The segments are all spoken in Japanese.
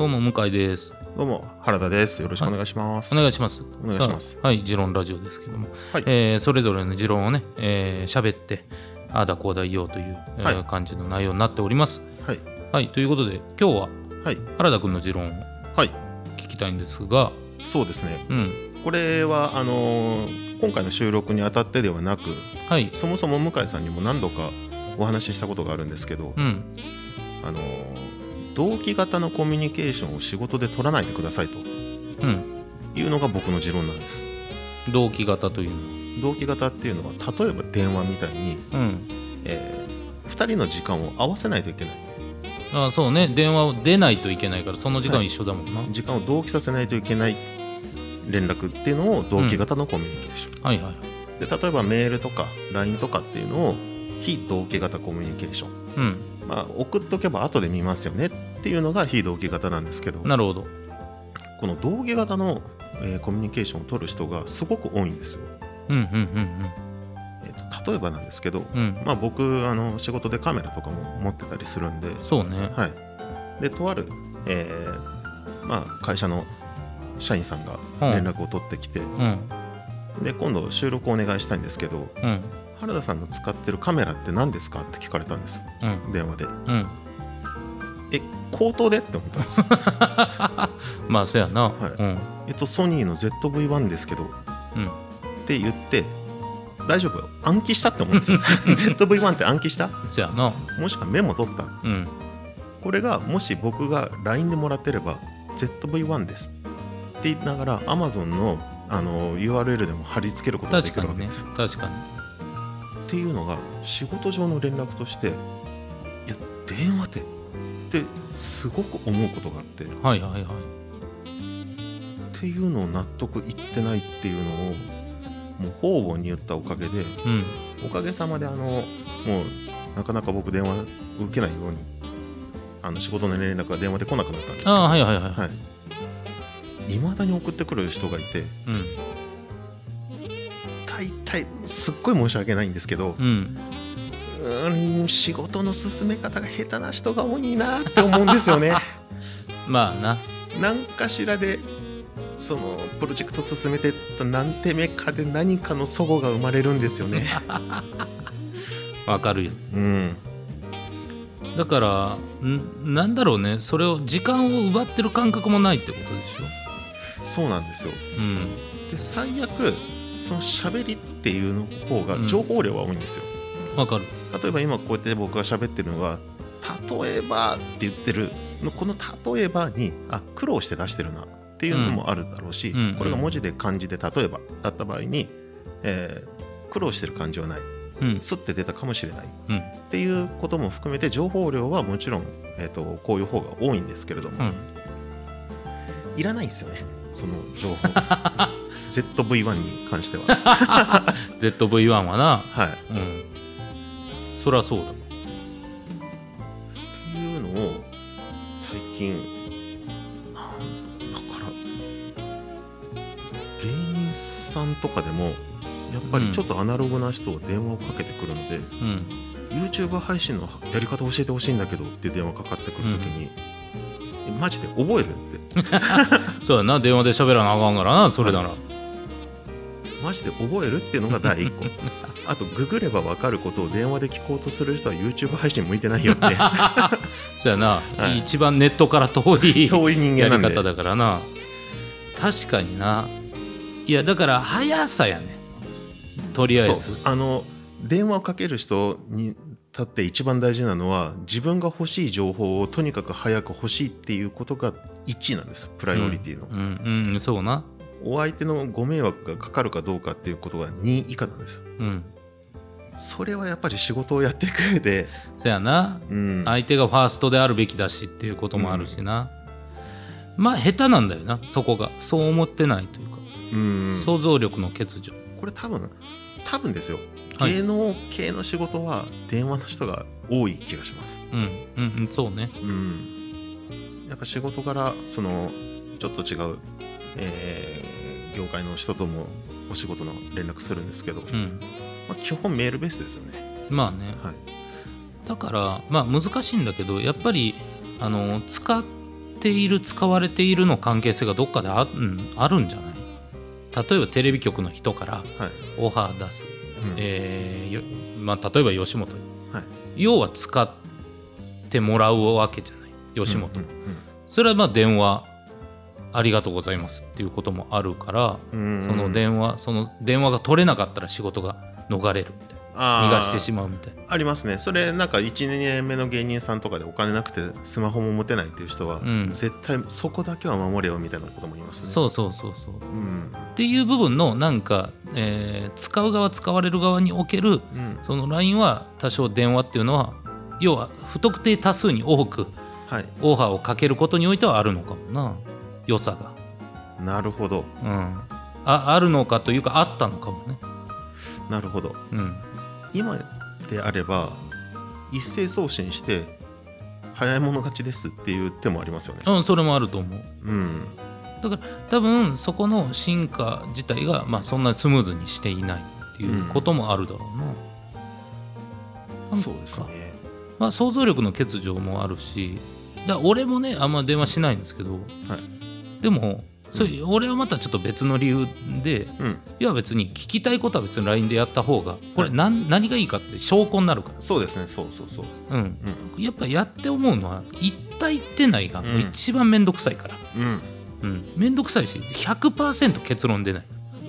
どうも向井です。どうも原田です。よろしくお願いします。お願いします。お願いします。はい持論ラジオですけども、はい。えーそれぞれの持論をね喋、えー喋ってああだこうだ言おうという、えーはい。感じの内容になっております。はい。はいということで今日ははい。原田君の持論をはい。聞きたいんですが。そうですね。うん。これはあのー今回の収録にあたってではなく、はい。そもそも向井さんにも何度かお話ししたことがあるんですけど、うん。あのー同期型のコミュニケーションを仕事で取らないでくださいと。うん。いうのが僕の持論なんです。同期型というの同期型っていうのは例えば電話みたいに、うん。え2人の時間を合わせないといけない。あそうね。電話を出ないといけないからその時間一緒だもんな、はい、時間を同期させないといけない連絡っていうのを同期型のコミュニケーション、はい。はい。で例えばメールとか LINE とかっていうのを非同期型コミュニケーション、うん。まあ、送っとけば後で見ますよね。っていうのが非同期型なんですけど。なるほど。この同期型の、えーコミュニケーションを取る人がすごく多いんですよ、うんうんうんえーと例えばなんですけど、うん。うんまあ、僕あの仕事でカメラとかも持ってたりするんで,、そうね。はい、でとある、えーまあ、会社の社員さんが連絡を取ってきて、うん。で今度収録お願いしたいんですけどうん原田さんの使ってるカメラって何ですかって聞かれたんです。ようん。電話で。うん。え口頭でって思ったんですよ まあそやな、はい。うん。えっとソニーの ZV-1 ですけど。うん。って言って大丈夫暗記したって思うんですよ。ZV-1 って暗記した？そやな。もしくはメモ取った？うん。これがもし僕が LINE でもらってれば ZV-1 ですって言いながら Amazon のあの URL でも貼り付けることがで確かにねきるわけですよ。確かにっていうのが仕事上の連絡としていや電話でってすごく思うことがあってっはいはいはい。ていうのを納得いってないっていうのをもう方々に言ったおかげでうん。おかげさまであのもうなかなか僕電話受けないようにあの仕事の連絡が電話で来なくなったんですけどああはいはいはい、はい。い。まだに送ってくる人がいてうん大体すっごい申し訳ないんですけどうん。うーん仕事の進め方が下手な人が多いなって思うんですよね。まあな。何かしらでそのプロジェクト進めてった何手目かで何かの齟齬が生まれるんですよね。わかるよ。うん。だからんなんだろうね。それを時間を奪ってる感覚もないってことでしょ？そうなんですよ。うん。で最悪その喋りっていうの方がうん。情報量が多いんですよ、わかる。例えば今こうやって僕が喋ってるのは例えばって言ってるのこの例えばにあ苦労して出してるなっていうのもあるだろうし、うん。これが文字で漢字で例えばだった場合に、えー苦労してる感じはない。うん。すって出たかもしれない。っうん。ていうことも含めて情報量はもちろん、えー、とこういう方が多いんですけれども、うん。いらないんですよね。その情報 ZV-1 に関しては。ZV-1 はな。はい。うん。そりゃそうだ。わっていうのを最近なんだから芸人さんとかでもやっぱりちょっとアナログな人は電話をかけてくるので、うん。YouTube 配信のやり方教えてほしいんだけどって電話かかってくるときに、えマジで覚えるって。そうやな。電話で喋らなあかんからなそれならマジで覚えるっていうのが第一個。あとググれば分かることを電話で聞こうとする人は YouTube 配信向いてないよって そうやな、はい。一番ネットから遠い遠い人やり間なんで。方だからな。確かにな。いやだから速さやね。とりあえず。あの電話をかける人に立って一番大事なのは自分が欲しい情報をとにかく早く欲しいっていうことが1なんですプライオリティの、うん。うん。そうなお相手のご迷惑がかかるかどうかっていうことが2以下なんです。うん。それはやっぱり仕事をやっていく上で、そやな。うん、相手がファーストであるべきだしっていうこともあるしな、まあ下手なんだよな。そこが。そう思ってないというか、うん。想像力の欠如。これ多分多分ですよ。はい。芸能系の仕事は電話の人が多い気がします、うん。うん。うん。そうね。うん、やっぱ仕事からそのちょっと違う、えー業界の人ともお仕事の連絡するんですけど、うん。まあ、基本メールベースですよね。まあね。はい、だからまあ難しいんだけどやっぱりあの使っている使われているの関係性がどっかであ,、うん、あるんじゃない？例えばテレビ局の人からはい。オファー出す、うん。えーよまあ、例えば吉本。にはい。要は使ってもらうわけじゃない？吉本、うん。それはまあ電話ありがとうございますっていうこともあるから、うんうんその電話その電話が取れなかったら仕事が逃れるみたいな。逃がしてしまうみたいな。ありますね。それなんか12年目の芸人さんとかでお金なくてスマホも持てないっていう人は、ん。絶対そこだけは守れよみたいなことも言いますね。そうそうそうそう。うん。っていう部分のなんか、えー使う側使われる側におけるうん。その LINE は多少電話っていうのは要は不特定多数に多くはい。オファーをかけることにおいてはあるのかもな良さが、なるほど。うん、ああるのかというかあったのかもね、なるほど。うん、今であれば一斉送信して早い者勝ちですっていう手もありますよね。うん、それもあると思う。うん。だから多分そこの進化自体が、まあ、そんなにスムーズにしていないっていうこともあるだろうな,、なんかそうですね。まあ、想像力の欠如もあるしだ俺もねあんま電話しないんですけどはいでもそれ俺はまたちょっと別の理由でうん。いや別に聞きたいことは別に LINE でやった方がこれ何,、何がいいかって証拠になるかそうですね。そうそうそう。ら、うん、うん。やっぱやって思うのは一体ってないがうん。一番めんどくさいから、うん。うん、めんどくさいし100%結論出ない、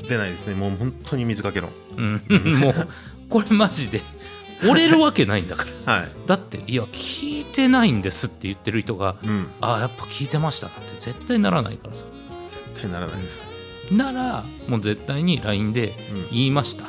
出ないですね。もう本当に水かけ論。うん、もうこれマジで折れるわけないんだから。はい。だっていや聞いてないんですって言ってる人がうん。ああやっぱ聞いてましたなんて絶対ならないからさ。絶対ならないですならもう絶対に LINE でうん。言いました。っ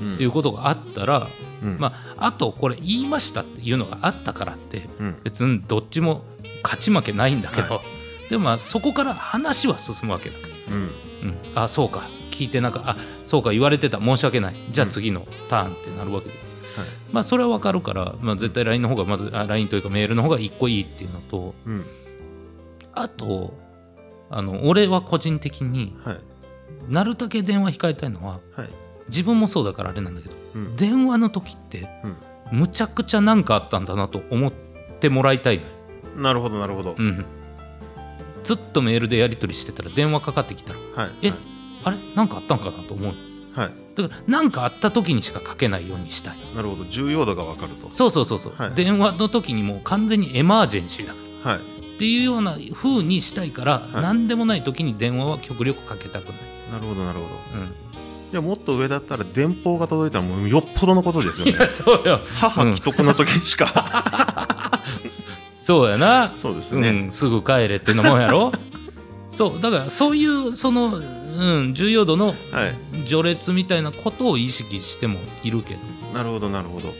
うん。ていうことがあったら、うん。まああとこれ言いましたっていうのがあったからってうん。別にどっちも勝ち負けないんだけど、はでもまあそこから話は進むわけだから、うん。うん、あそうか。聞いてなんかあそうか言われてた。申し訳ない。じゃあ次のターンってなるわけで、まあそれは分かるから、まあ、絶対 LINE の方がまずあ LINE というかメールの方が一個いいっていうのとうん。あとあの俺は個人的にはい。なるだけ電話控えたいのははい。自分もそうだからあれなんだけどうん。電話の時ってうん。むちゃくちゃ何かあったんだなと思ってもらいたいなるほどなるほど。うん、ずっとメールでやり取りしてたら電話かかってきたらはい。えあれ？何かあったんかなと思う。はい何かあった時にしかかけないようにしたい。なるほど。重要度が分かると。そうそうそうそう、はい。電話の時にもう完全にエマージェンシーだから。はい。っていうような風にしたいから、はい。何でもない時に電話は極力かけたくない、なるほどなるほど。うん、じゃあもっと上だったら電報が届いたらもうよっぽどのことですよね。そうよ。母既得の時しか、そうやな。そうですね、うん、すぐ帰れってのもんやろ。そうだからそういうその、うん、重要度のはい。序列みたいなことを意識してもいるけど、なるほどなるほど。うん、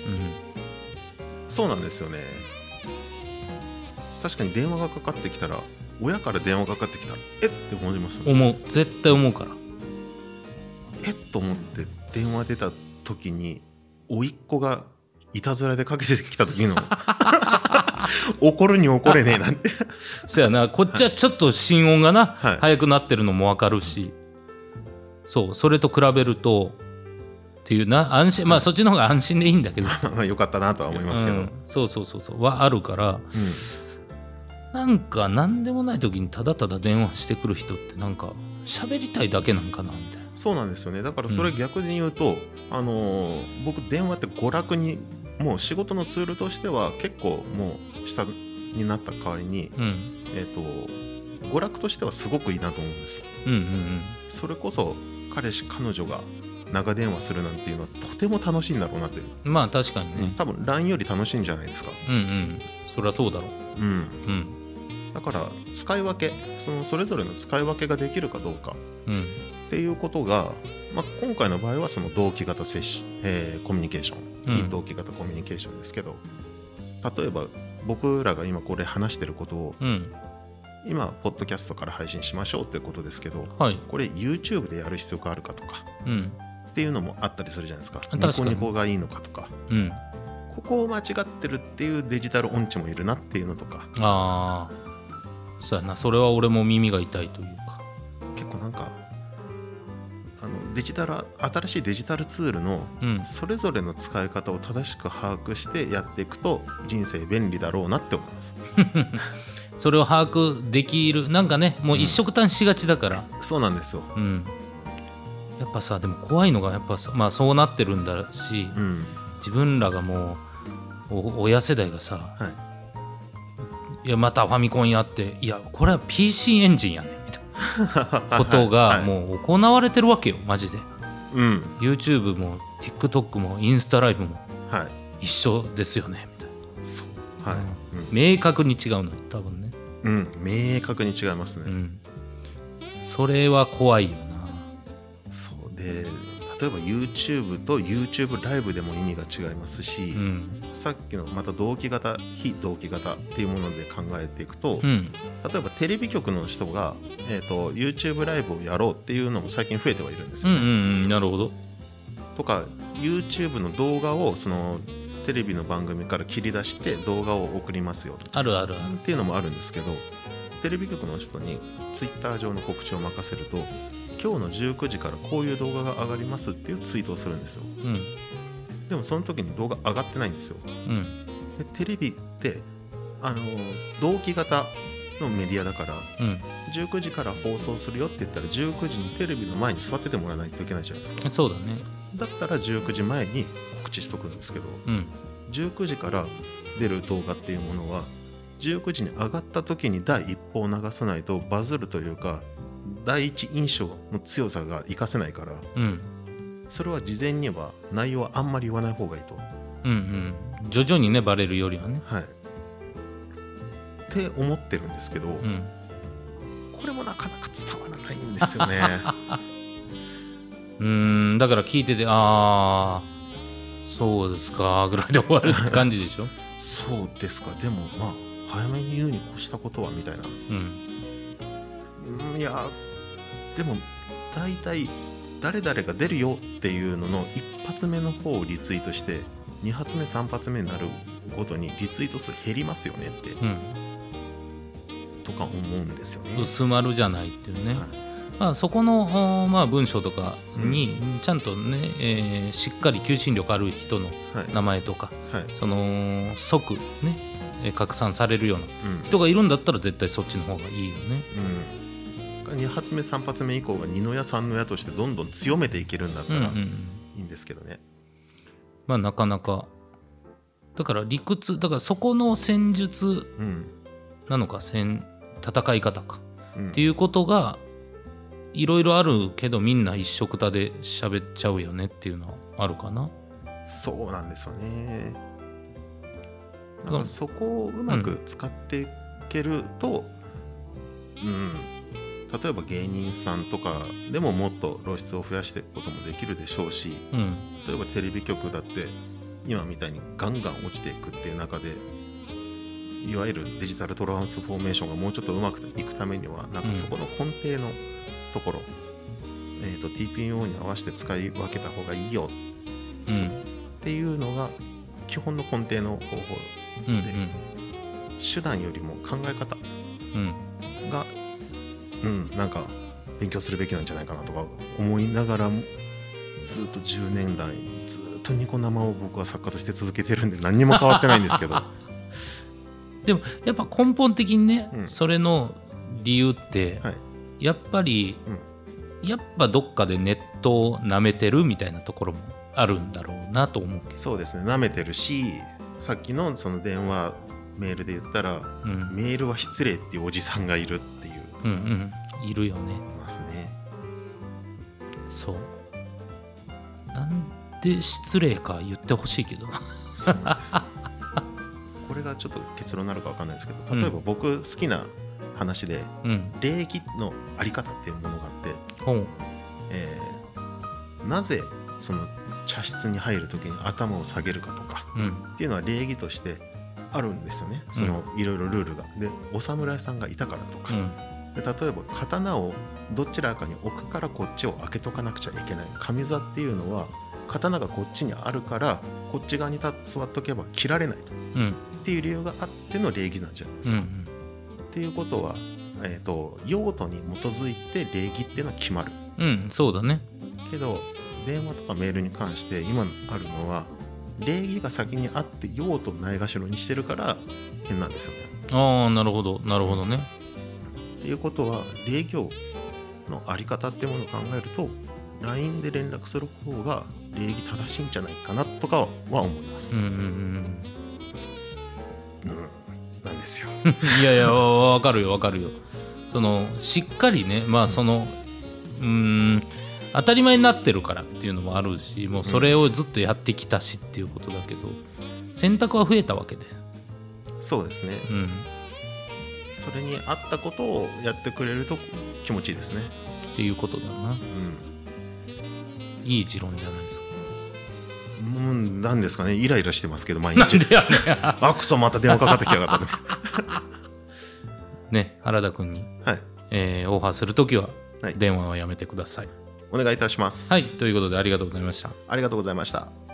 そうなんですよね。確かに電話がかかってきたら親から電話がかかってきたらえって思いますね。思う。絶対思うから。えっと思って電話出た時に甥っ子がいたずらでかけてきた時の 怒るに怒れねえなんて。そやな。こっちはちょっと心音がな、はい。速くなってるのも分かるしそうそれと比べるとっていうな安心まあそっちの方が安心でいいんだけど。まあよかったなとは思いますけど、うんそうそうそうそう。はあるから。なんか何でもない時にただただ電話してくる人ってなんか喋りたいだけなんかなみたいな。そうなんですよね。だからそれ逆に言うと、あのー僕電話って娯楽にもう仕事のツールとしては結構もう下になった代わりに、うん。えっと娯楽としてはすごくいいなと思うんですうんうん。それこそ彼氏彼女が長電話するなんていうのはとても楽しいんだろうなって、うんまあ確かにね。多分 LINE より楽しいんじゃないですか、うんうん。そりゃそうだろう。うん、うん。だから使い分けそのそれぞれの使い分けができるかどうか。うん。っていうことが、まあ、今回の場合はその同期型接し、えーコミュニケーション、うん。非同期型コミュニケーションですけど。例えば僕らが今これ話してることをうん今ポッドキャストから配信しましょうっていうことですけどはい。これ YouTube でやる必要があるかとかうん。っていうのもあったりするじゃないですか。ニコニコがいいのかとか。うん。ここを間違ってるっていうデジタル音痴もいるなっていうのとか。ああそうやな。それは俺も耳が痛いというか。結構なんかあのデジタル新しいデジタルツールのうん。それぞれの使い方を正しく把握してやっていくと人生便利だろうなって思います。それを把握できるなんかねもう一色単しがちだから。そうなんですよ。うん、やっぱさでも怖いのがやっぱさまあそうなってるんだしうん。自分らがもうお親世代がさはい。いやまたファミコンやっていやこれは PC エンジンやねんみたいな。ことがうもう行われてるわけよマジで。うん。YouTube も TikTok もインスタライブもはい。一緒ですよねみたいそう。はい。な、明確に違うの多分ねうん、うん、明確に違いますね、うん。それは怖いよな。そう。で例えば YouTube と YouTube ライブでも意味が違いますし、うん。さっきのまた同期型非同期型っていうもので考えていくと、うん。例えばテレビ局の人が、えー、と YouTube ライブをやろうっていうのも最近増えてはいるんですよ、うんうんうん。なるほど。とか YouTube の動画をそのテレビの番組から切り出して動画を送りますよあるあるある。っていうのもあるんですけどテレビ局の人に Twitter 上の告知を任せると今日の19時からこういう動画が上がりますっていうツイートをするんですよ。うん。でもその時に動画上がってないんですよ。うん。でテレビってあの同期型のメディアだからうん。19時から放送するよって言ったら19時にテレビの前に座っててもらわないといけないじゃないですか。そうだねだったら19時前に告知しとくんですけどうん。19時から出る動画っていうものは19時に上がった時に第一報を流さないとバズるというか第一印象の強さが活かせないからうん。それは事前には内容はあんまり言わない方がいいと。うんうん。徐々にねバレるよりはね。はい。って思ってるんですけど、うん。これもなかなか伝わらないんですよね うーんだから聞いててああそうですかぐらいで終わるって感じでしょ？そうですか。でもまあ早めに言うに越したことはみたいな。うん。うんいやでも大体誰々が出るよっていうのの一発目の方をリツイートして2発目3発目になるごとにリツイート数減りますよねって。うん。とか思うんですよね。薄まるじゃないっていうね、はいまあ、そこの、おまあ、文章とかにちゃんとね、えーしっかり求心力ある人のはい。名前とかはい。その即ねえー拡散されるようなうん。人がいるんだったら絶対そっちの方がいいよね。うん、2発目3発目以降が二の矢三の矢としてどんどん強めていけるんだったらいうんうんうん。いんですけどね。まあなかなか。だから理屈だからそこの戦術うん。なのか戦戦い方か。うん。っていうことがいろいろあるけどみんな一緒くたで喋っちゃうよねっていうのはあるかな？そうなんですよね。うんなんかそこをうまく使っていけると、うん、例えば芸人さんとかでももっと露出を増やしていくこともできるでしょうし、うん例えばテレビ局だって今みたいにガンガン落ちていくっていう中で、いわゆるデジタルトランスフォーメーションがもうちょっとうまくいくためには、なんかそこの根底のところ、えー、と TPO に合わせて使い分けた方がいいようん。っていうのが基本の根底の方法うんうん。手段よりも考え方うん。がうんなんか勉強するべきなんじゃないかなとか思いながらもずっと10年来ずっとニコ生を僕は作家として続けてるんで何にも変わってないんですけど。でもやっぱ根本的にね、うん。それの理由って、はいやっぱり、やっぱどっかでネットを舐めてるみたいなところもあるんだろうなと思うけど、そうですね。舐めてるしさっきのその電話メールで言ったらうん、メールは失礼っていうおじさんがいるっていう。うんうんいるよね。いますね。そう。なんで失礼か言ってほしいけど。なこれがちょっと結論になるかわかんないですけど例えば僕好きな話でうん。礼儀のあり方っていうものがあってえーなぜその茶室に入る時に頭を下げるかとかうん。っていうのは礼儀としてあるんですよね。そのいろいろルールが。でお侍さんがいたからとか、うん。で例えば刀をどちらかに置くからこっちを開けとかなくちゃいけない。上座っていうのは刀がこっちにあるからこっち側に立座っとけば切られないと。うん。っていう理由があっての礼儀なんじゃないですか。うんっていうことは、えー、と用途に基づいて礼儀っていうのは決まる。うんそうだねけど電話とかメールに関して今あるのは礼儀が先にあって用とないがしろにしてるから変なんですよね。ああなるほどなるほどねっていうことは礼儀のあり方っていうものを考えると LINE で連絡する方が礼儀正しいんじゃないかなとかは思います。うんうんうんうんなんですよ。いやいやわわかるよわかるよそのしっかりねまあそのうーん当たり前になってるからっていうのもあるしもうそれをずっとやってきたしっていうことだけど選択は増えたわけでそうですね。うんそれに合ったことをやってくれると気持ちいいですね。っていうことだなうん。いい持論じゃないですかもうなんですかね、イライラしてますけど、毎日。あ、くそ、また電話かかってきやがったね。ね原田君に、はい。えーオファーするときははい電話はやめてくださいお願いいたします。はいということでありがとうございましたありがとうございました。